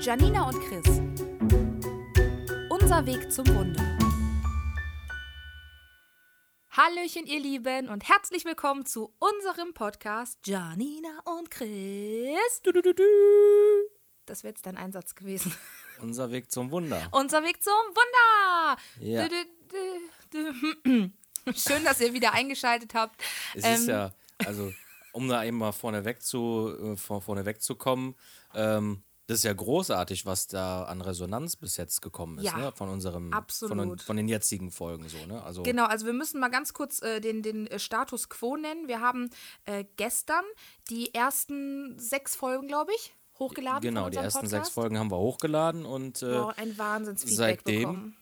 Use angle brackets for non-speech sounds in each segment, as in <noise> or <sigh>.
Janina und Chris. Unser Weg zum Wunder. Hallöchen, ihr Lieben, und herzlich willkommen zu unserem Podcast Janina und Chris. Du, du, du. Das wäre jetzt dein Einsatz gewesen. Unser Weg zum Wunder. Unser Weg zum Wunder. Ja. <clears throat> Schön, dass ihr wieder eingeschaltet habt. Es Ähm, ist ja, also, um da eben mal vorneweg zu, äh, vor, vorneweg zu kommen, ähm, das ist ja großartig, was da an Resonanz bis jetzt gekommen ist, Ja, ne? Von unserem, Von, absolut. von den jetzigen Folgen so, ne? Also, Genau, also wir müssen mal ganz kurz äh, den, den äh, Status quo nennen. Wir haben äh, gestern die ersten sechs Folgen, glaube ich, hochgeladen. genau, von die ersten Podcast. sechs Folgen haben wir hochgeladen und äh, Oh, ein Wahnsinnsfeedback seitdem bekommen.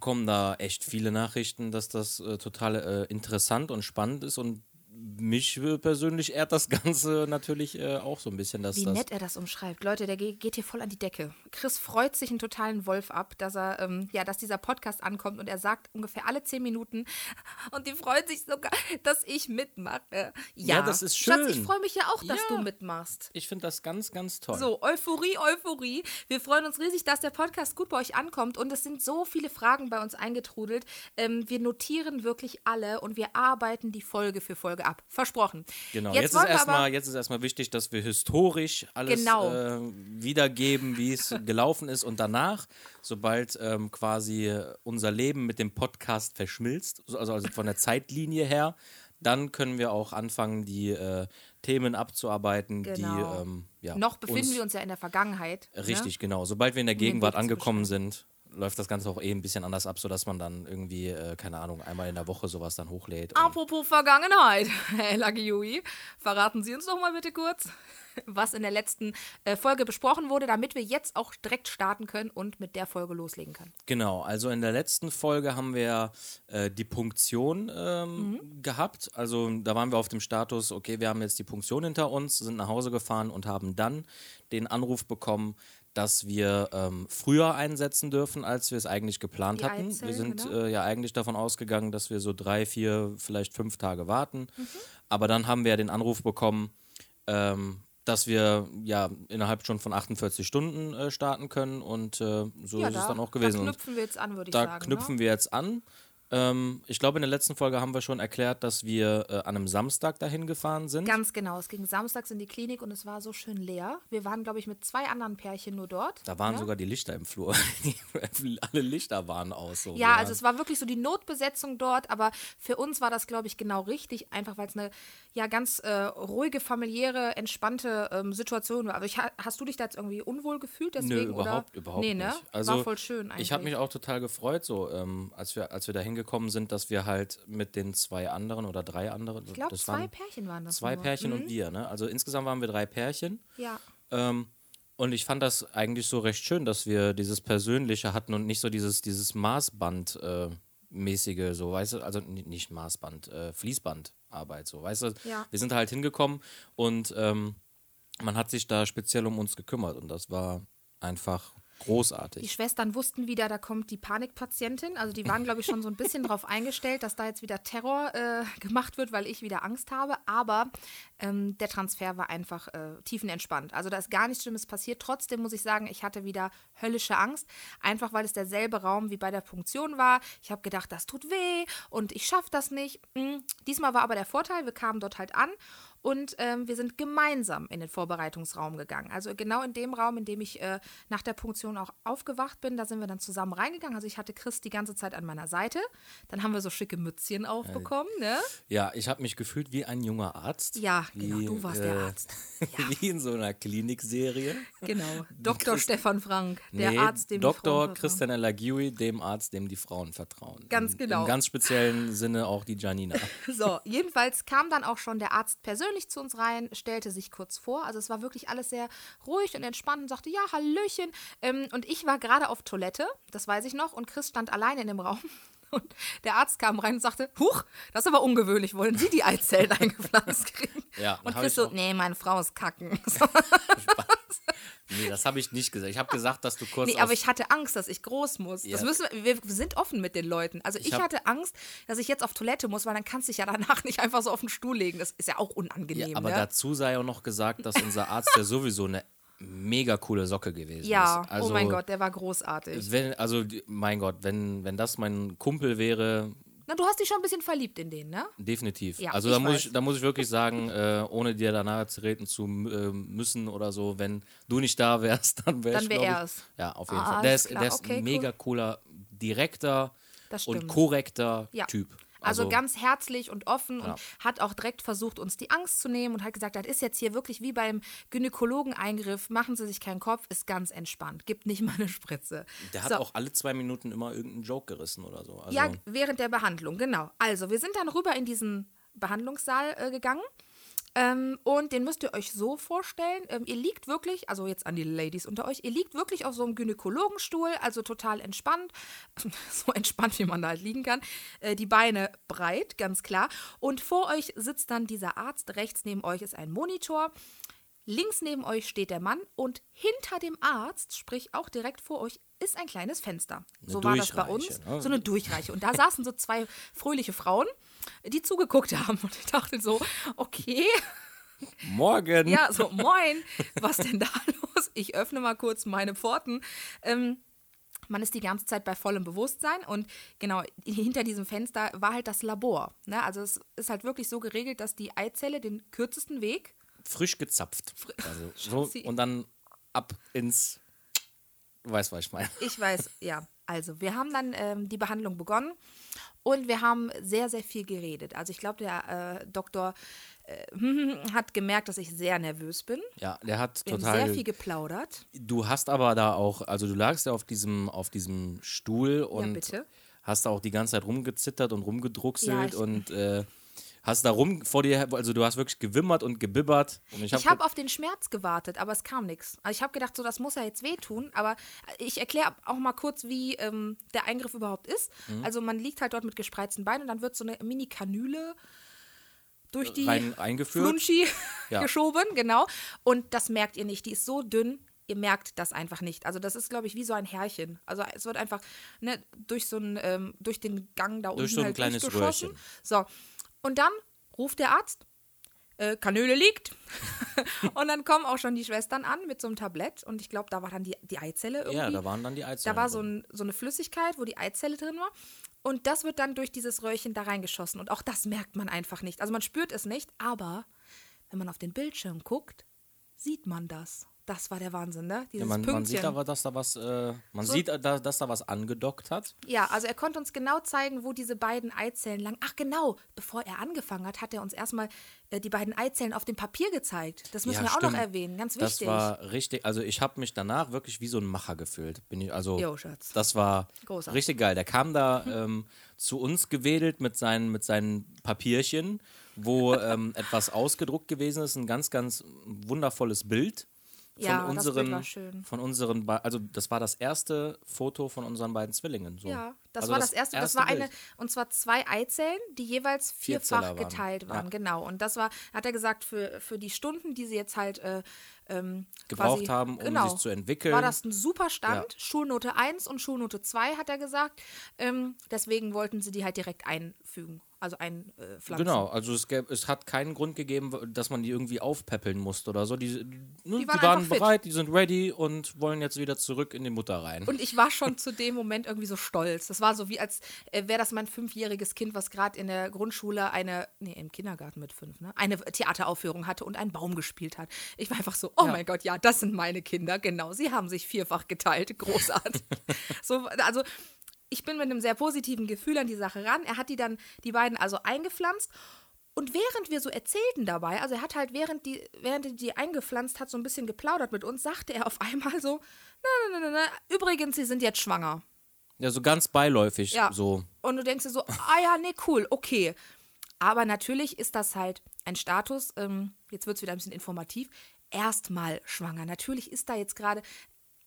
kommen da echt viele Nachrichten, dass das äh, total äh, interessant und spannend ist und mich persönlich ehrt das <laughs> Ganze natürlich äh, auch so ein bisschen, dass Wie das nett er das umschreibt. Leute, der ge- geht hier voll an die Decke. Chris freut sich einen totalen Wolf ab, dass er, ähm, ja, dass dieser Podcast ankommt und er sagt ungefähr alle zehn Minuten <laughs> und die freut sich sogar, dass ich mitmache. Ja, Ja, das ist Schatz, ich schön. freue mich ja auch, dass Ja. du mitmachst. ich finde das ganz, ganz toll. So, Euphorie, Euphorie. Wir freuen uns riesig, dass der Podcast gut bei euch ankommt und es sind so viele Fragen bei uns eingetrudelt. Ähm, wir notieren wirklich alle und wir arbeiten die Folge für Folge ab. Versprochen. Genau, Jetzt jetzt, ist erstmal aber- jetzt ist erstmal wichtig, dass wir historisch alles Genau. äh, wiedergeben, wie es <laughs> gelaufen ist und danach, sobald ähm, quasi unser Leben mit dem Podcast verschmilzt, also, also von der Zeitlinie her, dann können wir auch anfangen, die äh, Themen abzuarbeiten, Genau. die ähm, ja, Noch befinden wir uns ja in der Vergangenheit. Richtig, Ne? genau. Sobald wir in der Gegenwart angekommen sind, läuft das Ganze auch eh ein bisschen anders ab, sodass man dann irgendwie, äh, keine Ahnung, einmal in der Woche sowas dann hochlädt. Apropos Vergangenheit, <laughs> Herr Lagiui, verraten Sie uns doch mal bitte kurz, was in der letzten äh, Folge besprochen wurde, damit wir jetzt auch direkt starten können und mit der Folge loslegen können. Genau, also in der letzten Folge haben wir äh, die Punktion ähm, Mhm. gehabt. Also da waren wir auf dem Status, okay, wir haben jetzt die Punktion hinter uns, sind nach Hause gefahren und haben dann den Anruf bekommen, dass wir ähm, früher einsetzen dürfen, als wir es eigentlich geplant Die hatten. Eizellen, wir sind genau. äh, ja eigentlich davon ausgegangen, dass wir so drei, vier, vielleicht fünf Tage warten. Mhm. Aber dann haben wir den Anruf bekommen, ähm, dass wir ja innerhalb schon von 48 Stunden äh, starten können und äh, so ja, ist da, es dann auch gewesen. Da knüpfen wir jetzt an, würde ich da sagen. knüpfen ne? wir jetzt an. Ähm, ich glaube, in der letzten Folge haben wir schon erklärt, dass wir äh, an einem Samstag dahin gefahren sind. Ganz genau. Es ging samstags in die Klinik und es war so schön leer. Wir waren, glaube ich, mit zwei anderen Pärchen nur dort. da waren ja? sogar die Lichter im Flur. <laughs> Alle Lichter waren aus. So. Ja, also es war wirklich so die Notbesetzung dort, aber für uns war das, glaube ich, genau richtig, einfach weil es eine ja ganz äh, ruhige, familiäre, entspannte ähm, Situation war. Aber ich, ha- hast du dich da jetzt irgendwie unwohl gefühlt deswegen? Nö, überhaupt, oder? überhaupt nee, ne? nicht. Also, war voll schön eigentlich. Ich habe mich auch total gefreut, so ähm, als wir als wir da hingekommen sind, dass wir halt mit den zwei anderen oder drei anderen, ich glaube, zwei waren Pärchen waren das. zwei nur. Pärchen Mhm. und wir, ne? Also insgesamt waren wir drei Pärchen. Ja. Ähm, und ich fand das eigentlich so recht schön, dass wir dieses Persönliche hatten und nicht so dieses, dieses Maßband äh, mäßige, so, weißt du, also nicht Maßband, äh, Fließbandarbeit, so, weißt du. Ja. Wir sind halt hingekommen und ähm, man hat sich da speziell um uns gekümmert und das war einfach Die großartig. Schwestern wussten wieder, da kommt die Panikpatientin. Also die waren, glaube ich, schon so ein bisschen darauf eingestellt, dass da jetzt wieder Terror äh, gemacht wird, weil ich wieder Angst habe. Aber ähm, der Transfer war einfach äh, tiefenentspannt. Also da ist gar nichts Schlimmes passiert. Trotzdem muss ich sagen, ich hatte wieder höllische Angst. Einfach weil es derselbe Raum wie bei der Punktion war. Ich habe gedacht, das tut weh und ich schaffe das nicht. Hm. Diesmal war aber der Vorteil, wir kamen dort halt an und ähm, wir sind gemeinsam in den Vorbereitungsraum gegangen. Also genau in dem Raum, in dem ich äh, nach der Punktion auch aufgewacht bin, da sind wir dann zusammen reingegangen. Also ich hatte Chris die ganze Zeit an meiner Seite. Dann haben wir so schicke Mützchen aufbekommen, ne? Ja, ich habe mich gefühlt wie ein junger Arzt. Ja, genau, Wie, du warst äh, der Arzt. <laughs> Wie in so einer Klinikserie. Genau. <laughs> Dr. Chris- Stefan Frank, der nee, Arzt, dem die Frauen Dr. Christian Elagiui, dem Arzt, dem die Frauen vertrauen. Ganz Im, genau. Im ganz speziellen Sinne auch die Janina. <laughs> So, jedenfalls kam dann auch schon der Arzt persönlich zu uns rein, stellte sich kurz vor. Also es war wirklich alles sehr ruhig und entspannt und sagte, ja, Hallöchen. Ähm, und ich war gerade auf Toilette, das weiß ich noch, und Chris stand alleine in dem Raum. <laughs> Und der Arzt kam rein und sagte, Huch, das ist aber ungewöhnlich, wollen Sie die Eizellen <laughs> eingepflanzt kriegen? Ja, und Chris so, nee, meine Frau ist kacken. <laughs> Nee, das habe ich nicht gesagt. Ich habe gesagt, dass du kurz. nee, aber ich hatte Angst, dass ich groß muss. Das Ja. müssen wir, wir sind offen mit den Leuten. Also ich, hab- hatte Angst, dass ich jetzt auf Toilette muss, weil dann kannst du dich ja danach nicht einfach so auf den Stuhl legen. Das ist ja auch ja, unangenehm. aber ne? dazu sei auch noch gesagt, dass unser Arzt ja sowieso eine mega coole Socke gewesen Ja, ist. Also, oh mein Gott, der war großartig. Wenn, also, mein Gott, wenn, wenn das mein Kumpel wäre, Na, du hast dich schon ein bisschen verliebt in den, ne? definitiv. Ja, also ich da muss, weiß. ich, da muss ich wirklich sagen, äh, ohne dir danach zu reden zu äh, müssen oder so, wenn du nicht da wärst, <laughs> dann wäre Dann ich, wär glaub er ich, es. Ja, auf jeden Ah, Fall. Der ist, der ist okay, ein cool. mega cooler, direkter und korrekter Ja. Typ. Also, ganz herzlich und offen Ja. und hat auch direkt versucht, uns die Angst zu nehmen und hat gesagt, das ist jetzt hier wirklich wie beim Gynäkologeneingriff, machen Sie sich keinen Kopf, ist ganz entspannt, gibt nicht mal eine Spritze. Der hat So. auch alle zwei Minuten immer irgendeinen Joke gerissen oder so. Also, Ja, während der Behandlung, genau. Also, wir sind dann rüber in diesen Behandlungssaal äh, gegangen. Ähm, und den müsst ihr euch so vorstellen. Ähm, ihr liegt wirklich, also jetzt an die Ladies unter euch, ihr liegt wirklich auf so einem Gynäkologenstuhl, also total entspannt. <laughs> so entspannt, wie man da halt liegen kann. Äh, die Beine breit, ganz klar. Und vor euch sitzt dann dieser Arzt. Rechts neben euch ist ein Monitor. Links neben euch steht der Mann und hinter dem Arzt, sprich auch direkt vor euch, ist ein kleines Fenster. so war das bei uns. Ne? So eine Durchreiche. Und da saßen so zwei fröhliche Frauen, die zugeguckt haben. Und ich dachte so, okay, Morgen! ja, so moin, was denn da <laughs> los? Ich öffne mal kurz meine Pforten. Ähm, man ist die ganze Zeit bei vollem Bewusstsein und genau hinter diesem Fenster war halt das Labor. Ne? Also es ist halt wirklich so geregelt, dass die Eizelle den kürzesten Weg Frisch gezapft. Also, <laughs> so, und dann ab ins. Du weißt, was ich meine. Ich weiß, ja. Also, wir haben dann ähm, die Behandlung begonnen und wir haben sehr, sehr viel geredet. Also, ich glaube, der äh, Doktor äh, <laughs> hat gemerkt, dass ich sehr nervös bin. Ja, der hat Wir haben total. sehr viel geplaudert. Du hast aber da auch, also du lagst ja auf diesem, auf diesem Stuhl und bitte. hast da auch die ganze Zeit rumgezittert und rumgedruckselt Ja, und äh, hast da rum vor dir, also du hast wirklich gewimmert und gebibbert. Und ich habe habe auf den Schmerz gewartet, aber es kam nichts. Also ich habe gedacht, so das muss ja jetzt wehtun. Aber ich erkläre auch mal kurz, wie ähm, der Eingriff überhaupt ist. Mhm. Also man liegt halt dort mit gespreizten Beinen und dann wird so eine Mini-Kanüle durch die rein eingeführt. Flunschi <laughs> <laughs> Ja. geschoben, genau. Und das merkt ihr nicht. Die ist so dünn, ihr merkt das einfach nicht. Also das ist, glaube ich, wie so ein Härchen. Also es wird einfach ne, durch so einen, ähm, durch den Gang da unten Durch so ein halt kleines durchgeschossen. Röhrchen. So. Und dann ruft der Arzt, äh, Kanüle liegt. <laughs> und dann kommen auch schon die Schwestern an mit so einem Tablett. Und ich glaube, da war dann die, die Eizelle irgendwie. Ja, da waren dann die Eizellen. Da war so, ein, so eine Flüssigkeit, wo die Eizelle drin war. Und das wird dann durch dieses Röhrchen da reingeschossen. Und auch das merkt man einfach nicht. Also man spürt es nicht, aber wenn man auf den Bildschirm guckt, sieht man das. Das war der Wahnsinn, ne? Dieses ja, man, Pünktchen. man sieht aber, dass da was, äh, man So- sieht, äh, da, dass da was angedockt hat. Ja, also er konnte uns genau zeigen, wo diese beiden Eizellen lang. Ach genau, bevor er angefangen hat, hat er uns erstmal äh, die beiden Eizellen auf dem Papier gezeigt. Das müssen Ja, wir auch noch stimmt. erwähnen, ganz Das wichtig. war richtig, also ich habe mich danach wirklich wie so ein Macher gefühlt. Bin ich, also Jo, Schatz. das war Großartig. richtig geil. Der kam da ähm, zu uns gewedelt mit seinen, mit seinen Papierchen, wo ähm, etwas ausgedruckt gewesen ist, ein ganz, ganz wundervolles Bild. Von Ja, das unseren, von unseren, also das war das erste Foto von unseren beiden Zwillingen. So. Ja, das Also war das erste. Das war eine, Bild. und zwar zwei Eizellen, die jeweils vierfach waren. geteilt waren. Ja. Genau. Und das war, hat er gesagt, für, für die Stunden, die sie jetzt halt äh, ähm, Gebraucht quasi, haben, um genau, sich zu entwickeln. War das ein super Stand. Ja. Schulnote 1 und Schulnote 2, hat er gesagt. Ähm, deswegen wollten sie die halt direkt einfügen. Also einpflanzen. Genau, also es, gäb, es hat keinen Grund gegeben, dass man die irgendwie aufpäppeln musste oder so. Die, die, ne, die waren waren, einfach fit. bereit, die sind ready und wollen jetzt wieder zurück in die Mutter rein. Und ich war schon <laughs> zu dem Moment irgendwie so stolz. Das war so wie, als äh, wäre das mein fünfjähriges Kind, was gerade in der Grundschule eine, nee, im Kindergarten mit fünf, ne, eine Theateraufführung hatte und einen Baum gespielt hat. Ich war einfach so, oh Ja. mein Gott, ja, das sind meine Kinder, genau. Sie haben sich vierfach geteilt. Großartig. <laughs> so, also. Ich bin mit einem sehr positiven Gefühl an die Sache ran. Er hat die dann, die beiden also eingepflanzt. Und während wir so erzählten dabei, also er hat halt während die, während er die eingepflanzt hat, so ein bisschen geplaudert mit uns, sagte er auf <laughs> einmal so, na, na, na, na, na, übrigens, sie sind jetzt schwanger. ja, so ganz beiläufig. Ja. So. Und du denkst dir so, ah ja, nee, cool, okay. Aber natürlich ist das halt ein Status, ähm, jetzt wird es wieder ein bisschen informativ, erstmal schwanger. Natürlich ist da jetzt gerade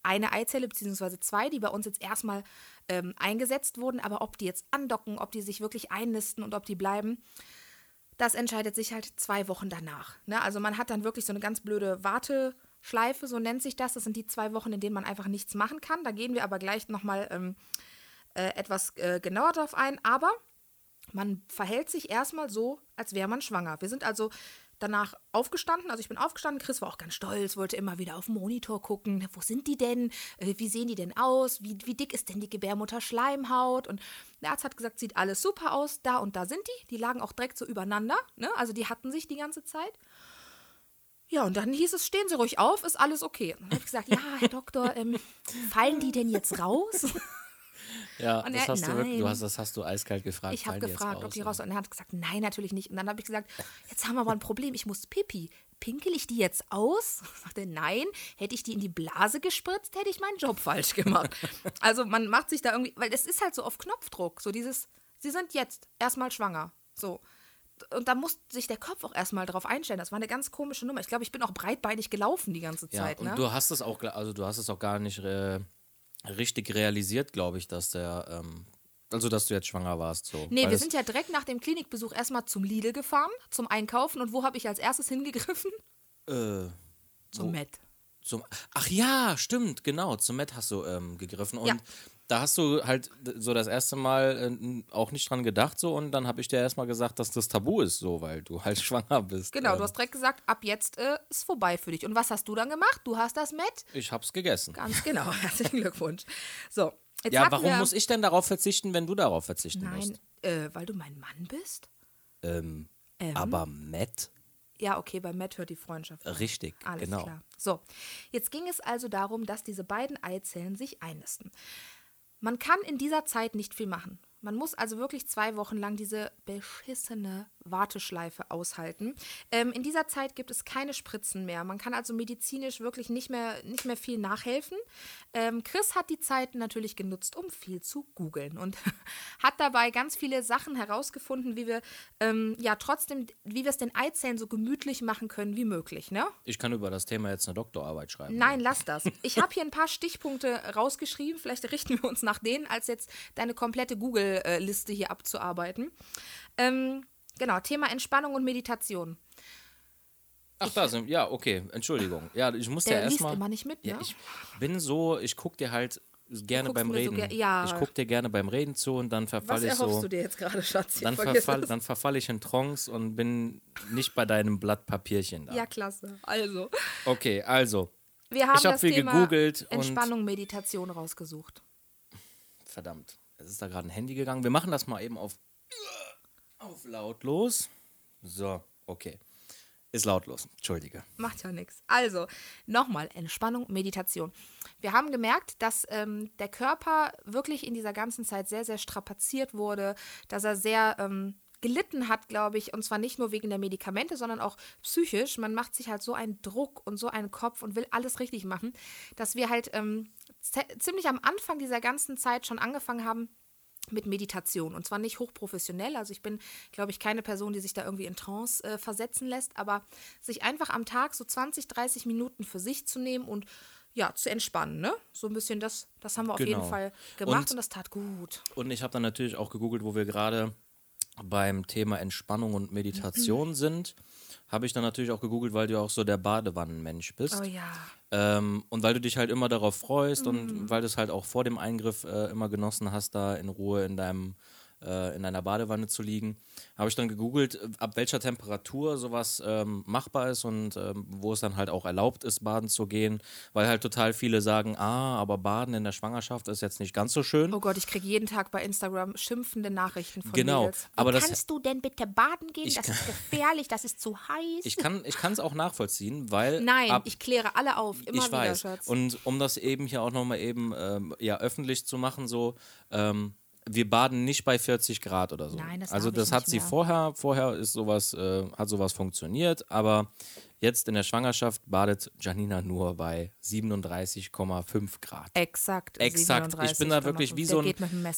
eine Eizelle beziehungsweise zwei, die bei uns jetzt erstmal ähm, eingesetzt wurden, aber ob die jetzt andocken, ob die sich wirklich einnisten und ob die bleiben, das entscheidet sich halt zwei Wochen danach. Ne? Also man hat dann wirklich so eine ganz blöde Warteschleife, so nennt sich das. Das sind die zwei Wochen, in denen man einfach nichts machen kann. Da gehen wir aber gleich nochmal ähm, äh, etwas äh, genauer drauf ein. Aber man verhält sich erstmal so, als wäre man schwanger. Wir sind also danach aufgestanden. Also ich bin aufgestanden. Chris war auch ganz stolz, wollte immer wieder auf den Monitor gucken. Wo sind die denn? Äh, Wie sehen die denn aus? Wie, wie dick ist denn die Gebärmutterschleimhaut? Und der Arzt hat gesagt, sieht alles super aus. Da und da sind die. Die lagen auch direkt so übereinander. Ne? Also die hatten sich die ganze Zeit. Ja, und dann hieß es, stehen Sie ruhig auf, ist alles okay. Und dann habe ich gesagt, ja, Herr Doktor, ähm, fallen die denn jetzt raus? <laughs> Ja, Und das er- hast du wirklich, du hast, das hast du eiskalt gefragt. Ich habe gefragt, raus? ob die raus. Und er hat gesagt, nein, natürlich nicht. Und dann habe ich gesagt, jetzt haben wir aber ein Problem. Ich muss Pipi. Pinkel ich die jetzt aus? <laughs> Sagte, nein. Hätte ich die in die Blase gespritzt, hätte ich meinen Job falsch gemacht. also man macht sich da irgendwie, weil es ist halt so auf Knopfdruck. So dieses, sie sind jetzt erstmal schwanger. So. Und da muss sich der Kopf auch erstmal drauf einstellen. Das war eine ganz komische Nummer. Ich glaube, ich bin auch breitbeinig gelaufen die ganze Ja, Zeit. und ne? du hast es auch, also du hast es auch gar nicht äh, richtig realisiert, glaube ich, dass der, ähm, also dass du jetzt schwanger warst. So. Nee, Weil wir sind ja direkt nach dem Klinikbesuch erstmal zum Lidl gefahren, zum Einkaufen. Und wo habe ich als erstes hingegriffen? äh, Zum Met. Zum, ach ja, stimmt, genau, zum Met hast du ähm, gegriffen und Ja. da hast du halt so das erste Mal äh, auch nicht dran gedacht so und dann habe ich dir erstmal gesagt, dass das Tabu ist so, weil du halt <laughs> schwanger bist. Genau, ähm, du hast direkt gesagt, ab jetzt äh, ist vorbei für dich. Und was hast du dann gemacht? Du hast das Met? Ich hab's gegessen. Ganz genau. <laughs> Herzlichen Glückwunsch. So, jetzt Ja, warum wir, muss ich denn darauf verzichten, wenn du darauf verzichten musst? Nein, äh, weil du mein Mann bist? Ähm, Ähm? Aber Matt? Ja, okay, bei Matt hört die Freundschaft. Richtig, Alles genau. klar. So, jetzt ging es also darum, dass diese beiden Eizellen sich einnisten. Man kann in dieser Zeit nicht viel machen. Man muss also wirklich zwei Wochen lang diese beschissene Warteschleife aushalten. Ähm, in dieser Zeit gibt es keine Spritzen mehr. Man kann also medizinisch wirklich nicht mehr, nicht mehr viel nachhelfen. Ähm, Chris hat die Zeit natürlich genutzt, um viel zu googeln und <laughs> hat dabei ganz viele Sachen herausgefunden, wie wir ähm, ja trotzdem, wie wir es den Eizellen so gemütlich machen können wie möglich. Ne? Ich kann über das Thema jetzt eine Doktorarbeit schreiben. Nein, lass das. Ich habe hier ein paar Stichpunkte rausgeschrieben. Vielleicht richten wir uns nach denen, als jetzt deine komplette Google-Liste hier abzuarbeiten. Ähm, genau, Thema Entspannung und Meditation. Ach, da sind, ja, okay, Entschuldigung. Ja, ich muss Der ja liest erstmal. immer nicht mit, Ja, ne? ich bin so, ich guck dir halt gerne beim mir so Reden. ger- ja. Ich guck dir gerne beim Reden zu und dann Was verfalle ich erhoffst so. du dir jetzt gerade, Schatz? Dann Vergiss verfall, dann verfalle ich in Trance und bin nicht bei deinem Blatt Papierchen da. Ja, klasse. Also, Okay, also, wir haben Ich hab das viel Thema gegoogelt und- Entspannung, Meditation rausgesucht. verdammt, es ist da gerade ein Handy gegangen. Wir machen das mal eben auf, auf lautlos. So, okay. Ist lautlos, entschuldige. Macht ja nichts. Also, nochmal, Entspannung, Meditation. Wir haben gemerkt, dass ähm, der Körper wirklich in dieser ganzen Zeit sehr, sehr strapaziert wurde, dass er sehr ähm, gelitten hat, glaube ich, und zwar nicht nur wegen der Medikamente, sondern auch psychisch. Man macht sich halt so einen Druck und so einen Kopf und will alles richtig machen, dass wir halt ähm, ziemlich am Anfang dieser ganzen Zeit schon angefangen haben, mit Meditation. Und zwar nicht hochprofessionell. Also ich bin, glaube ich, keine Person, die sich da irgendwie in Trance äh, versetzen lässt, aber sich einfach am Tag so 20, 30 Minuten für sich zu nehmen und ja, zu entspannen, ne? So ein bisschen das, das haben wir auf Genau. jeden Fall gemacht Und- und, das tat gut. Und ich habe dann natürlich auch gegoogelt, wo wir gerade beim Thema Entspannung und Meditation sind. Habe ich dann natürlich auch gegoogelt, weil du auch so der Badewannenmensch bist. Oh ja. Ähm, und weil du dich halt immer darauf freust Mhm. und weil du es halt auch vor dem Eingriff äh, immer genossen hast, da in Ruhe in deinem äh, in deiner Badewanne zu liegen, habe ich dann gegoogelt, äh, ab welcher Temperatur sowas ähm, machbar ist und ähm, wo es dann halt auch erlaubt ist, baden zu gehen, weil halt total viele sagen, ah, aber Baden in der Schwangerschaft ist jetzt nicht ganz so schön. Oh Gott, ich kriege jeden Tag bei Instagram schimpfende Nachrichten von Genau, Mädels. aber das- kannst du denn bitte baden gehen? Das ist gefährlich, das ist zu heiß. Ich kann ich es auch nachvollziehen, weil Nein, ab, ich kläre alle auf, immer ich wieder, weiß. Schatz. Und um das eben hier auch nochmal eben ähm, ja, öffentlich zu machen, so, ähm, wir baden nicht bei 40 Grad oder so. Nein, das also das hat sie mehr. vorher, vorher ist sowas, äh, hat sowas funktioniert, aber jetzt in der Schwangerschaft badet Janina nur bei 37,5 Grad. Exakt. Exakt. Ich bin da wirklich wie so ein.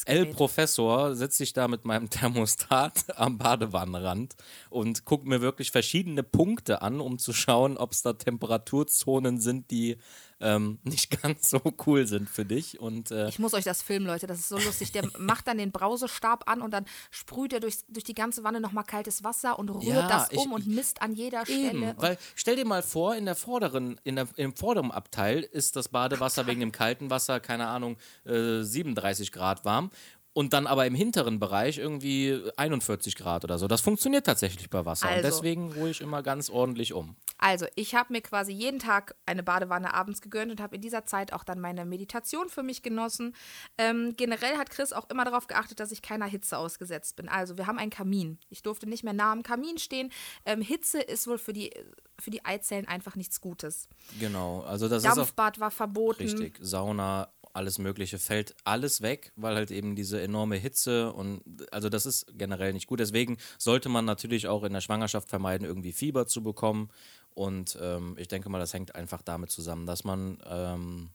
L-Professor, sitze ich da mit meinem <laughs> Thermostat am Badewannenrand und gucke mir wirklich verschiedene Punkte an, um zu schauen, ob es da Temperaturzonen sind, die ähm, <laughs> nicht ganz so cool sind für dich. Und äh, Ich muss euch das filmen, Leute. Das ist so lustig. Der <laughs> macht dann den Brausestab an und dann sprüht er durch, durch die ganze Wanne nochmal kaltes Wasser und rührt Ja, das ich- um und misst an jeder Eben, Stelle. weil stell dir mal vor, in der vorderen, in der, im vorderen Abteil ist das Badewasser wegen dem kalten Wasser, keine Ahnung, äh, 37 Grad warm. Und dann aber im hinteren Bereich irgendwie 41 Grad oder so. Das funktioniert tatsächlich bei Wasser. Also. Und deswegen ruhe ich immer ganz ordentlich um. Also, ich habe mir quasi jeden Tag eine Badewanne abends gegönnt und habe in dieser Zeit auch dann meine Meditation für mich genossen. Ähm, generell hat Chris auch immer darauf geachtet, dass ich keiner Hitze ausgesetzt bin. Also, wir haben einen Kamin. Ich durfte nicht mehr nah am Kamin stehen. Ähm, Hitze ist wohl für die, für die Eizellen einfach nichts Gutes. Genau. Also das ist auch Dampfbad war verboten. richtig. Sauna, alles Mögliche fällt alles weg, weil halt eben diese enorme Hitze und also das ist generell nicht gut. Deswegen sollte man natürlich auch in der Schwangerschaft vermeiden, irgendwie Fieber zu bekommen. Und ähm, ich denke mal, das hängt einfach damit zusammen, dass man ähm,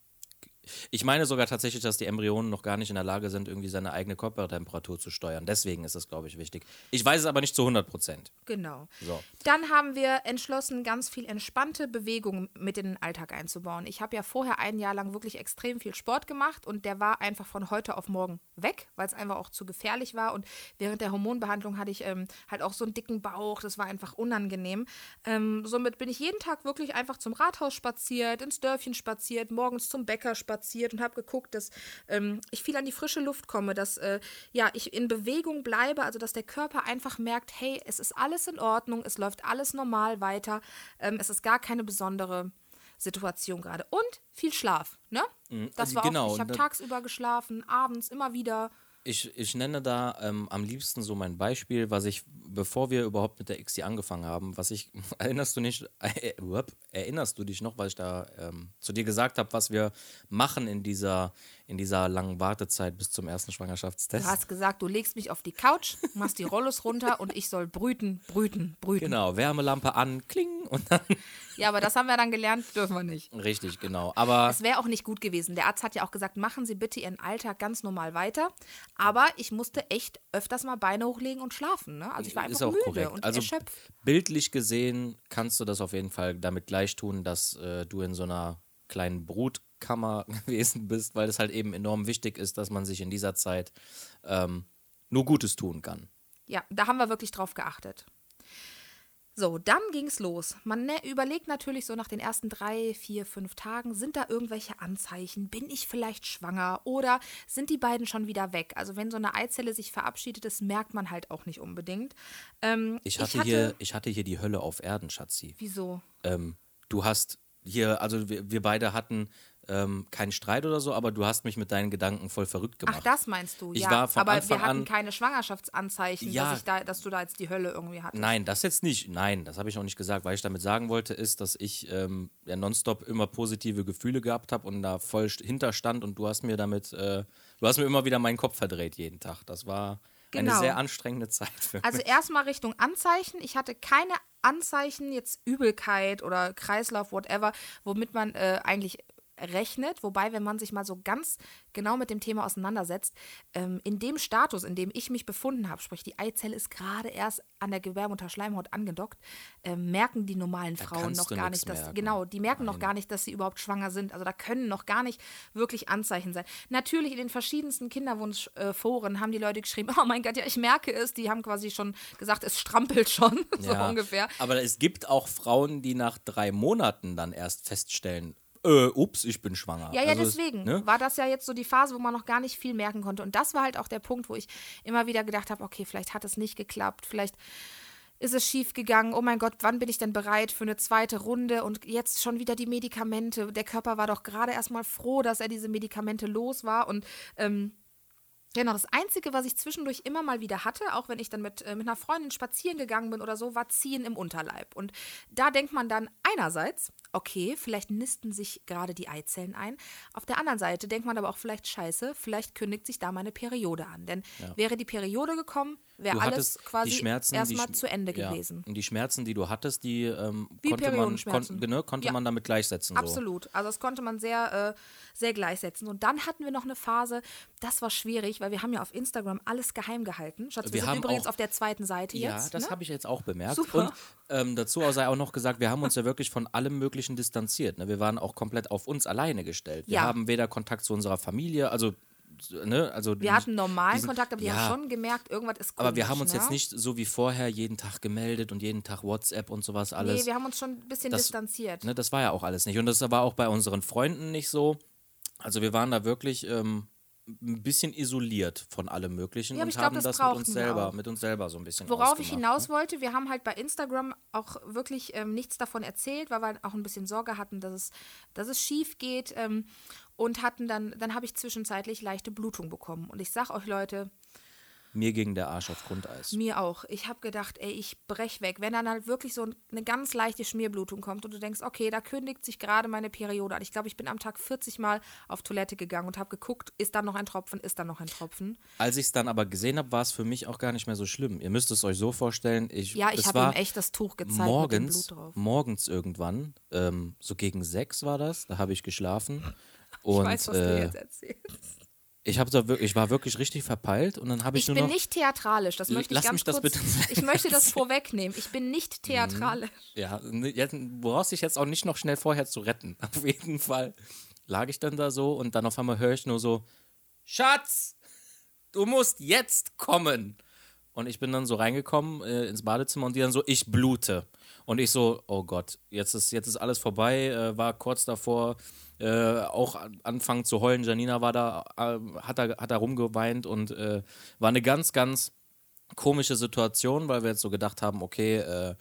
ich meine sogar tatsächlich, dass die Embryonen noch gar nicht in der Lage sind, irgendwie seine eigene Körpertemperatur zu steuern. Deswegen ist das, glaube ich, wichtig. Ich weiß es aber nicht zu 100 Prozent. Genau. So. Dann haben wir entschlossen, ganz viel entspannte Bewegung mit in den Alltag einzubauen. Ich habe ja vorher ein Jahr lang wirklich extrem viel Sport gemacht und der war einfach von heute auf morgen weg, weil es einfach auch zu gefährlich war. Und während der Hormonbehandlung hatte ich ähm, halt auch so einen dicken Bauch. Das war einfach unangenehm. Ähm, somit bin ich jeden Tag wirklich einfach zum Rathaus spaziert, ins Dörfchen spaziert, morgens zum Bäcker spaziert und habe geguckt, dass ähm, ich viel an die frische Luft komme, dass äh, ja, ich in Bewegung bleibe, also dass der Körper einfach merkt, hey, es ist alles in Ordnung, es läuft alles normal weiter, ähm, es ist gar keine besondere Situation gerade. Und viel Schlaf, ne? Das also war genau, auch, ich habe da- tagsüber geschlafen, abends immer wieder. Ich, ich nenne da ähm, am liebsten so mein Beispiel, was ich, bevor wir überhaupt mit der XD angefangen haben, was ich, <laughs> erinnerst du nicht, äh, uap, erinnerst du dich noch, was ich da ähm, zu dir gesagt habe, was wir machen in dieser, in dieser langen Wartezeit bis zum ersten Schwangerschaftstest? Du hast gesagt, du legst mich auf die Couch, machst die Rollos runter und ich soll brüten, brüten, brüten. Genau, Wärmelampe an, kling und dann. Ja, aber das haben wir dann gelernt, dürfen wir nicht. Richtig, genau. Aber Es wäre auch nicht gut gewesen. Der Arzt hat ja auch gesagt, machen Sie bitte Ihren Alltag ganz normal weiter. Aber ich musste echt öfters mal Beine hochlegen und schlafen. Ne? Also ich war einfach ist auch müde korrekt. und Also erschöpft. bildlich gesehen kannst du das auf jeden Fall damit gleich tun, dass äh, du in so einer kleinen Brutkammer <laughs> gewesen bist, weil es halt eben enorm wichtig ist, dass man sich in dieser Zeit ähm, nur Gutes tun kann. Ja, da haben wir wirklich drauf geachtet. So, dann ging's los. Man ne, überlegt natürlich so nach den ersten drei, vier, fünf Tagen, sind da irgendwelche Anzeichen? Bin ich vielleicht schwanger? Oder sind die beiden schon wieder weg? Also wenn so eine Eizelle sich verabschiedet, das merkt man halt auch nicht unbedingt. Ähm, Ich hatte, hier, ich hatte hier die Hölle auf Erden, Schatzi. Wieso? Ähm, du hast hier, also wir, wir beide hatten ähm, keinen Streit oder so, aber du hast mich mit deinen Gedanken voll verrückt gemacht. Ach, das meinst du? Ich ja, war von aber Anfang wir hatten an- keine Schwangerschaftsanzeichen, Ja. dass, ich da, dass du da jetzt die Hölle irgendwie hattest. Nein, das jetzt nicht. Nein, das habe ich auch nicht gesagt. Was ich damit sagen wollte, ist, dass ich ähm, ja nonstop immer positive Gefühle gehabt habe und da voll st- hinterstand und du hast mir damit, äh, du hast mir immer wieder meinen Kopf verdreht jeden Tag. Das war eine Genau. sehr anstrengende Zeit für Also mich. erstmal Richtung Anzeichen. Ich hatte keine Anzeichen, jetzt Übelkeit oder Kreislauf, whatever, womit man äh, eigentlich rechnet. Wobei, wenn man sich mal so ganz genau mit dem Thema auseinandersetzt, ähm, in dem Status, in dem ich mich befunden habe, sprich die Eizelle ist gerade erst an der Gebärmutterschleimhaut angedockt, ähm, merken die normalen Frauen noch gar nicht, dass merken. genau, die merken noch gar nicht, dass sie überhaupt schwanger sind. Also da können noch gar nicht wirklich Anzeichen sein. Natürlich in den verschiedensten Kinderwunschforen haben die Leute geschrieben, <laughs> oh mein Gott, ja, ich merke es. Die haben quasi schon gesagt, es strampelt schon, <laughs> so Ja. ungefähr. Aber es gibt auch Frauen, die nach drei Monaten dann erst feststellen, äh, ups, ich bin schwanger. Ja, ja, Also es- deswegen ne? war das ja jetzt so die Phase, wo man noch gar nicht viel merken konnte. Und das war halt auch der Punkt, wo ich immer wieder gedacht habe, okay, vielleicht hat es nicht geklappt, vielleicht ist es schief gegangen. Oh mein Gott, wann bin ich denn bereit für eine zweite Runde? Und jetzt schon wieder die Medikamente. Der Körper war doch gerade erstmal froh, dass er diese Medikamente los war. Und ähm, Genau, das Einzige, was ich zwischendurch immer mal wieder hatte, auch wenn ich dann mit, äh, mit einer Freundin spazieren gegangen bin oder so, war Ziehen im Unterleib. Und da denkt man dann einerseits, okay, vielleicht nisten sich gerade die Eizellen ein. Auf der anderen Seite denkt man aber auch vielleicht, scheiße, vielleicht kündigt sich da meine Periode an. Denn wäre die Periode gekommen, wäre alles quasi erstmal zu Ende ja, gewesen. Und die Schmerzen, die du hattest, die ähm, konnte, man, kon, ne, konnte Ja. man damit gleichsetzen. So. Absolut. Also das konnte man sehr, äh, sehr gleichsetzen. Und dann hatten wir noch eine Phase, das war schwierig, weil wir haben ja auf Instagram alles geheim gehalten. Schatz, wir, Wir sind haben übrigens auch- auf der zweiten Seite Ja, jetzt. das ne? habe ich jetzt auch bemerkt. Super. Und ähm, dazu sei auch noch gesagt, wir haben uns ja wirklich von allem Möglichen distanziert. Ne? Wir waren auch komplett auf uns alleine gestellt. Wir Ja. haben weder Kontakt zu unserer Familie, also, ne, also Wir hatten normalen diesen- Kontakt, aber die ja, haben schon gemerkt, irgendwas ist komisch. Aber wir haben uns ne? jetzt nicht so wie vorher jeden Tag gemeldet und jeden Tag WhatsApp und sowas alles. Nee, wir haben uns schon ein bisschen Das- distanziert. Ne, das war ja auch alles nicht. Und das war auch bei unseren Freunden nicht so. Also wir waren da wirklich ähm, ein bisschen isoliert von allem Möglichen Ja, und glaub, haben das das mit uns selber, auch. mit uns selber so ein bisschen Worauf ich hinaus ne? wollte, wir haben halt bei Instagram auch wirklich ähm, nichts davon erzählt, weil wir auch ein bisschen Sorge hatten, dass es, dass es schief geht. Ähm, und hatten dann, dann habe ich zwischenzeitlich leichte Blutung bekommen. Und ich sag euch, Leute, Mir ging der Arsch auf Grundeis. mir auch. Ich habe gedacht, ey, ich brech weg. Wenn dann halt wirklich so eine ganz leichte Schmierblutung kommt und du denkst, okay, da kündigt sich gerade meine Periode an. Ich glaube, ich bin am Tag 40 Mal auf Toilette gegangen und habe geguckt, ist da noch ein Tropfen, ist da noch ein Tropfen. Als ich es dann aber gesehen habe, war es für mich auch gar nicht mehr so schlimm. Ihr müsst es euch so vorstellen, ich, Ja, ich habe ihm echt das Tuch gezeigt mit dem morgens, Blut drauf. morgens irgendwann, ähm, so gegen sechs war das, da habe ich geschlafen. <laughs> Ich Und weiß, was äh, du jetzt erzählst. Ich, da wirklich, ich war wirklich richtig verpeilt und dann habe ich, Ich nur bin noch. nicht theatralisch, das möchte ich lass ganz mich das kurz. bitte ich möchte das vorwegnehmen. Ich bin nicht theatralisch. Ja, jetzt, du brauchst dich jetzt auch nicht noch schnell vorher zu retten. <laughs> Auf jeden Fall lag ich dann da so und dann auf einmal höre ich nur so: Schatz, du musst jetzt kommen. Und ich bin dann so reingekommen äh, ins Badezimmer und die dann so: Ich blute. Und ich so: Oh Gott, jetzt ist, jetzt ist alles vorbei. Äh, war kurz davor, äh, auch an- anfangen zu heulen. Janina war da, äh, hat da, hat da rumgeweint und äh, war eine ganz, ganz komische Situation, weil wir jetzt so gedacht haben, okay, äh,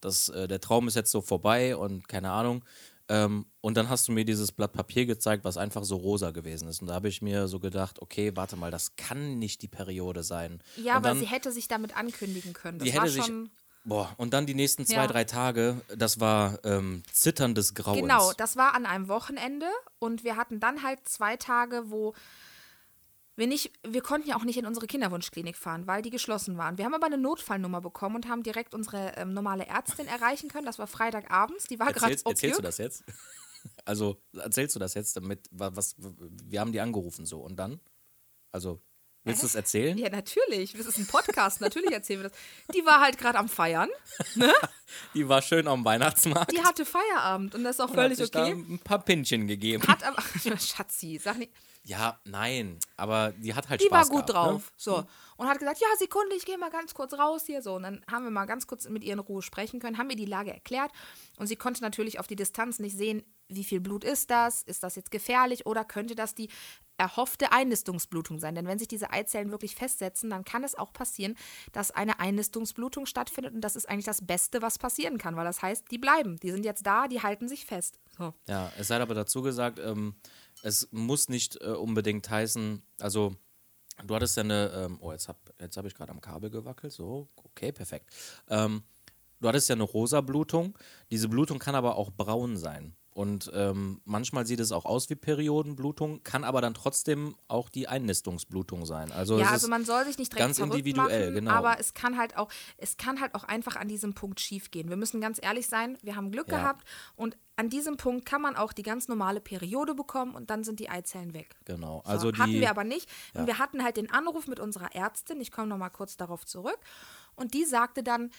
das, äh, der Traum ist jetzt so vorbei und keine Ahnung. Ähm, und dann hast du mir dieses Blatt Papier gezeigt, was einfach so rosa gewesen ist. Und da habe ich mir so gedacht, okay, warte mal, das kann nicht die Periode sein. Ja, und aber dann, sie hätte sich damit ankündigen können. Das war hätte sich, schon. Boah, und dann die nächsten zwei, Ja. drei Tage, das war ähm, zitterndes Grauens. Genau, das war an einem Wochenende und wir hatten dann halt zwei Tage, wo wir nicht, wir konnten ja auch nicht in unsere Kinderwunschklinik fahren, weil die geschlossen waren. Wir haben aber eine Notfallnummer bekommen und haben direkt unsere ähm, normale Ärztin erreichen können. Das war Freitagabends, die war gerade Erzählst, erzählst du das jetzt? <laughs> Also, erzählst du das jetzt damit, wa- was, wir haben die angerufen so und dann? Also, willst du es erzählen? Ja, natürlich. Das ist ein Podcast, natürlich erzählen wir das. Die war halt gerade am Feiern. <laughs> Die war schön am Weihnachtsmarkt. Die hatte Feierabend und das ist auch und völlig hat sich da okay. ein paar Pinchen gegeben. Hat aber, <laughs> Schatzi, sag nicht, Ja, nein, aber die hat halt die Spaß war gut gehabt, drauf. Ne? So. Und hat gesagt, ja, Sekunde, ich gehe mal ganz kurz raus hier. So. Und dann haben wir mal ganz kurz mit ihr in Ruhe sprechen können, haben ihr die Lage erklärt. Und sie konnte natürlich auf die Distanz nicht sehen, wie viel Blut ist das? Ist das jetzt gefährlich oder könnte das die erhoffte Einnistungsblutung sein? Denn wenn sich diese Eizellen wirklich festsetzen, dann kann es auch passieren, dass eine Einnistungsblutung stattfindet. Und das ist eigentlich das Beste, was passieren kann, weil das heißt, die bleiben. Die sind jetzt da, die halten sich fest. So. Ja, es sei aber dazu gesagt, ähm, es muss nicht äh, unbedingt heißen, also du hattest ja eine, ähm, oh, jetzt habe jetzt hab ich gerade am Kabel gewackelt, so, okay, perfekt. Ähm, du hattest ja eine rosa Blutung, diese Blutung kann aber auch braun sein. Und ähm, manchmal sieht es auch aus wie Periodenblutung, kann aber dann trotzdem auch die Einnistungsblutung sein. Also, Ja, also man soll sich nicht direkt ganz individuell, machen, genau. aber es kann halt auch, es kann halt auch einfach an diesem Punkt schief gehen. Wir müssen ganz ehrlich sein, wir haben Glück Ja. gehabt und an diesem Punkt kann man auch die ganz normale Periode bekommen und dann sind die Eizellen weg. genau. So, Also die, hatten wir aber nicht. ja. Und wir hatten halt den Anruf mit unserer Ärztin, ich komme nochmal kurz darauf zurück, und die sagte dann,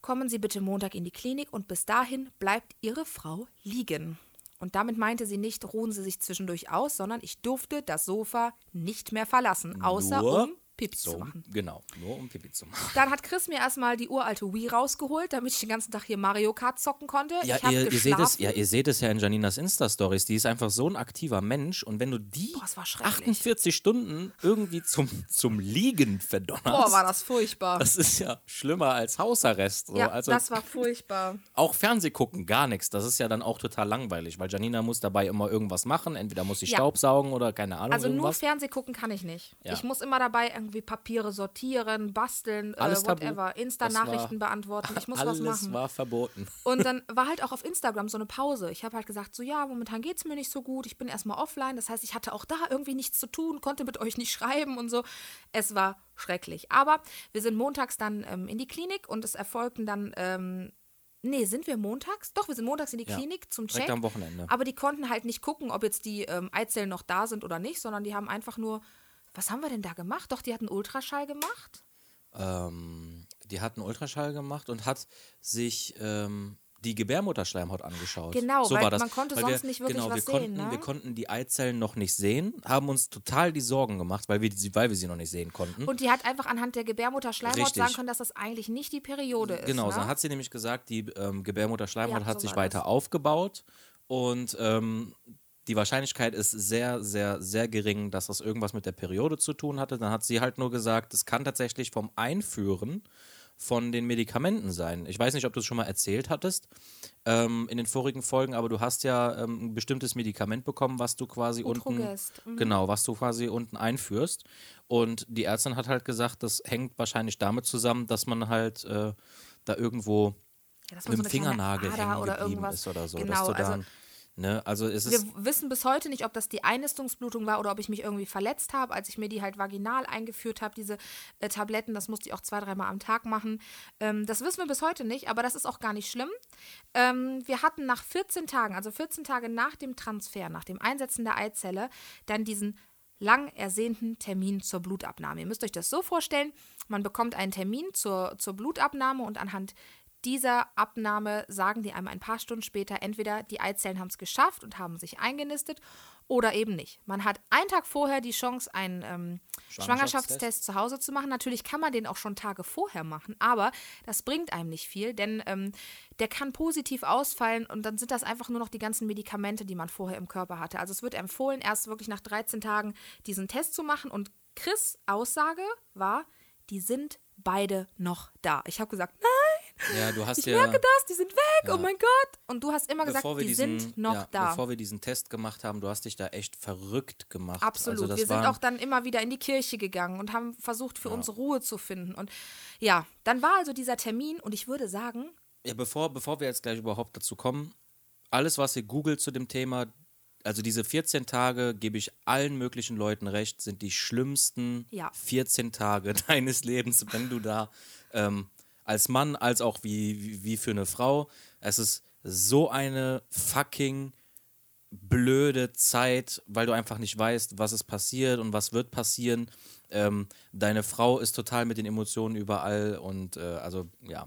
kommen Sie bitte Montag in die Klinik und bis dahin bleibt Ihre Frau liegen. Und damit meinte sie nicht, ruhen Sie sich zwischendurch aus, sondern ich durfte das Sofa nicht mehr verlassen, außer Nur um Pipi so, zu machen. Genau, nur um Pipi zu machen. Dann hat Chris mir erstmal die uralte Wii rausgeholt, damit ich den ganzen Tag hier Mario Kart zocken konnte. Ja ich ihr, ihr, seht es, ja, ihr seht es ja in Janinas Insta-Stories. Die ist einfach so ein aktiver Mensch. Und wenn du die Boah, es war schrecklich. 48 Stunden irgendwie zum, zum Liegen verdonnerst, Boah, war das furchtbar. das ist ja schlimmer als Hausarrest. So. ja, also das war furchtbar. auch Fernseh gucken, gar nichts. Das ist ja dann auch total langweilig, weil Janina muss dabei immer irgendwas machen. Entweder muss sie Ja. Staubsaugen oder keine Ahnung, Also nur irgendwas. Fernseh gucken kann ich nicht. Ja. Ich muss immer dabei irgendwie Papiere sortieren, basteln, Alles äh, whatever, Das Insta-Nachrichten beantworten. Ich muss was machen. war verboten. Und <laughs> dann war halt auch auf Instagram so eine Pause. Ich habe halt gesagt, so ja, momentan geht es mir nicht so gut. Ich bin erstmal offline. Das heißt, ich hatte auch da irgendwie nichts zu tun, konnte mit euch nicht <laughs> schreiben und so. Es war schrecklich. Aber wir sind montags dann ähm, in die Klinik und es erfolgten dann. Ähm, Nee, sind wir montags? Doch, wir sind montags in die Ja, Klinik zum Check. am Wochenende. Aber die konnten halt nicht gucken, ob jetzt die ähm, Eizellen noch da sind oder nicht, sondern die haben einfach nur. Was haben wir denn da gemacht? Doch, die hatten Ultraschall gemacht. ähm, die hat einen Ultraschall gemacht und hat sich ähm, die Gebärmutterschleimhaut angeschaut. Genau, so weil war das. man konnte Weil sonst nicht wirklich genau, was wir konnten, sehen, ne? Wir konnten die Eizellen noch nicht sehen, haben uns total die Sorgen gemacht, weil wir, sie- weil wir sie noch nicht sehen konnten. Und die hat einfach anhand der Gebärmutterschleimhaut Richtig. sagen können, dass das eigentlich nicht die Periode ist. Genau, ne? dann hat sie nämlich gesagt, die ähm, Gebärmutterschleimhaut Ja, hat so sich weiter das. aufgebaut und ähm, die Wahrscheinlichkeit ist sehr, sehr, sehr gering, dass das irgendwas mit der Periode zu tun hatte. Dann hat sie halt nur gesagt, es kann tatsächlich vom Einführen von den Medikamenten sein. Ich weiß nicht, ob du es schon mal erzählt hattest ähm, in den vorigen Folgen, aber du hast ja ähm, ein bestimmtes Medikament bekommen, was du quasi unten mhm. genau, was du quasi unten einführst. Und die Ärztin hat halt gesagt, das hängt wahrscheinlich damit zusammen, dass man halt äh, da irgendwo Ja, dass mit dem so Fingernagel hängen oder geblieben irgendwas- ist oder so. dass Genau, du da, also- ne, also es Wir wissen bis heute nicht, ob das die Einnistungsblutung war oder ob ich mich irgendwie verletzt habe, als ich mir die halt vaginal eingeführt habe, diese äh, Tabletten. Das musste ich auch zwei, dreimal am Tag machen. Ähm, das wissen wir bis heute nicht, aber das ist auch gar nicht schlimm. Ähm, wir hatten nach 14 Tagen, also 14 Tage nach dem Transfer, nach dem Einsetzen der Eizelle, dann diesen lang ersehnten Termin zur Blutabnahme. Ihr müsst euch das so vorstellen, man bekommt einen Termin zur, zur Blutabnahme und anhand dieser Abnahme sagen die einem ein paar Stunden später, entweder die Eizellen haben es geschafft und haben sich eingenistet oder eben nicht. Man hat einen Tag vorher die Chance, einen ähm, Schwangerschaftstest? Schwangerschaftstest zu Hause zu machen. Natürlich kann man den auch schon Tage vorher machen, aber das bringt einem nicht viel, denn ähm, der kann positiv ausfallen und dann sind das einfach nur noch die ganzen Medikamente, die man vorher im Körper hatte. Also es wird empfohlen, erst wirklich nach 13 Tagen diesen Test zu machen und Chris' Aussage war, die sind beide noch da. Ich habe gesagt, nein, ja, du hast ich ja merke das, die sind weg, Ja. oh mein Gott. Und du hast immer gesagt, die diesen, sind noch ja, da. Bevor wir diesen Test gemacht haben, du hast dich da echt verrückt gemacht. Absolut. Also wir sind auch dann immer wieder in die Kirche gegangen und haben versucht, für Ja. uns Ruhe zu finden. Und ja, dann war also dieser Termin und ich würde sagen, Ja, bevor, bevor wir jetzt gleich überhaupt dazu kommen, alles, was ihr googelt zu dem Thema, also diese 14 Tage, gebe ich allen möglichen Leuten recht, sind die schlimmsten Ja. 14 Tage <laughs> deines Lebens, wenn du da ähm, als Mann, als auch wie, wie, für eine Frau, es ist so eine fucking blöde Zeit, weil du einfach nicht weißt, was ist passiert und was wird passieren. Ähm, deine Frau ist total mit den Emotionen überall und äh, also ja.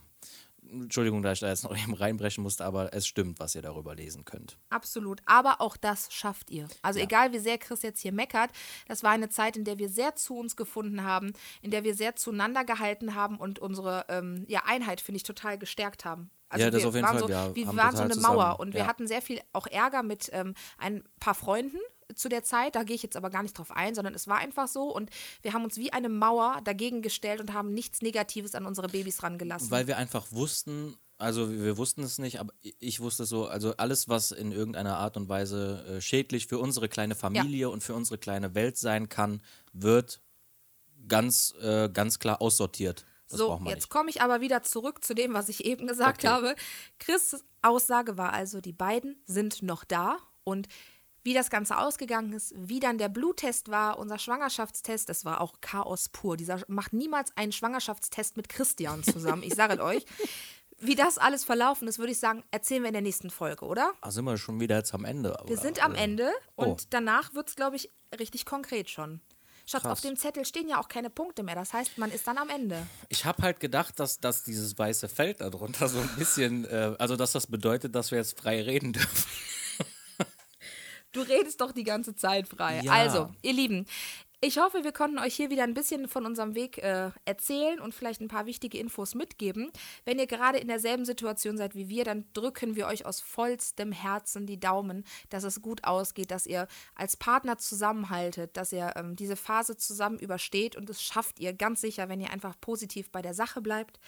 Entschuldigung, dass ich da jetzt noch <laughs> eben reinbrechen musste, aber es stimmt, was ihr darüber lesen könnt. absolut. Aber auch das schafft ihr. Also Ja. egal, wie sehr Chris jetzt hier meckert, das war eine Zeit, in der wir sehr zu uns gefunden haben, in der wir sehr zueinander gehalten haben und unsere ähm, ja, Einheit, finde ich, total gestärkt haben. Also Ja, das wir auf jeden waren Fall. So, Wir wir waren so eine Mauer zusammen, und wir ja. hatten sehr viel auch Ärger mit ähm, ein paar Freunden zu der Zeit. Da gehe ich jetzt aber gar nicht drauf ein, sondern es war einfach so und wir haben uns wie eine Mauer dagegen gestellt und haben nichts Negatives an unsere Babys rangelassen. Weil wir einfach wussten, also wir wussten es nicht, aber ich wusste es so, also alles, was in irgendeiner Art und Weise äh, schädlich für unsere kleine Familie und für unsere kleine Welt sein kann, wird ganz, äh, ganz klar aussortiert. Das so, jetzt komme ich aber wieder zurück zu dem, was ich eben gesagt Okay. habe. Chris' Aussage war also, die beiden sind noch da und wie das Ganze ausgegangen ist, wie dann der Bluttest war, unser Schwangerschaftstest, das war auch Chaos pur. Dieser macht niemals einen Schwangerschaftstest mit Christian zusammen, ich sage es euch. Wie das alles verlaufen ist, würde ich sagen, erzählen wir in der nächsten Folge, oder? Ah, sind wir schon wieder jetzt am Ende. Wir oder? sind am Also, Ende und Oh. danach wird es, glaube ich, richtig konkret schon. Schatz, Krass. auf dem Zettel stehen ja auch keine Punkte mehr. Das heißt, man ist dann am Ende. Ich habe halt gedacht, dass, dass dieses weiße Feld darunter so ein bisschen, äh, also dass das bedeutet, dass wir jetzt frei reden dürfen. Du redest doch die ganze Zeit frei. Ja. Also, ihr Lieben, ich hoffe, wir konnten euch hier wieder ein bisschen von unserem Weg äh, erzählen und vielleicht ein paar wichtige Infos mitgeben. Wenn ihr gerade in derselben Situation seid wie wir, dann drücken wir euch aus vollstem Herzen die Daumen, dass es gut ausgeht, dass ihr als Partner zusammenhaltet, dass ihr ähm, diese Phase zusammen übersteht und das schafft ihr ganz sicher, wenn ihr einfach positiv bei der Sache bleibt.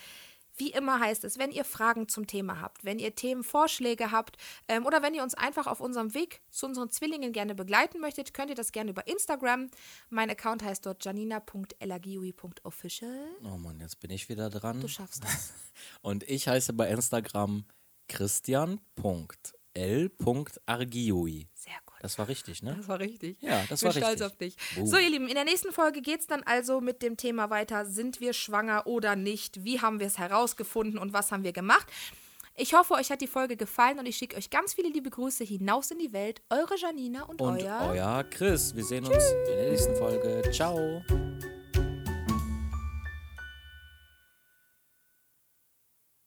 Wie immer heißt es, wenn ihr Fragen zum Thema habt, wenn ihr Themenvorschläge habt ähm, oder wenn ihr uns einfach auf unserem Weg zu unseren Zwillingen gerne begleiten möchtet, könnt ihr das gerne über Instagram. Mein Account heißt dort janina.elagiui.official. Oh Mann, jetzt bin ich wieder dran. Du schaffst das. <laughs> Und ich heiße bei Instagram christian.l.argiui. Sehr gut. Das war richtig, ne? Das war richtig. Ja, das ich bin war stolz richtig. auf dich. Boom. So, ihr Lieben, in der nächsten Folge geht es dann also mit dem Thema weiter. Sind wir schwanger oder nicht? Wie haben wir es herausgefunden und was haben wir gemacht? Ich hoffe, euch hat die Folge gefallen und ich schicke euch ganz viele liebe Grüße hinaus in die Welt. Eure Janina und, Und euer euer Chris. Wir sehen uns in der nächsten Folge. Ciao.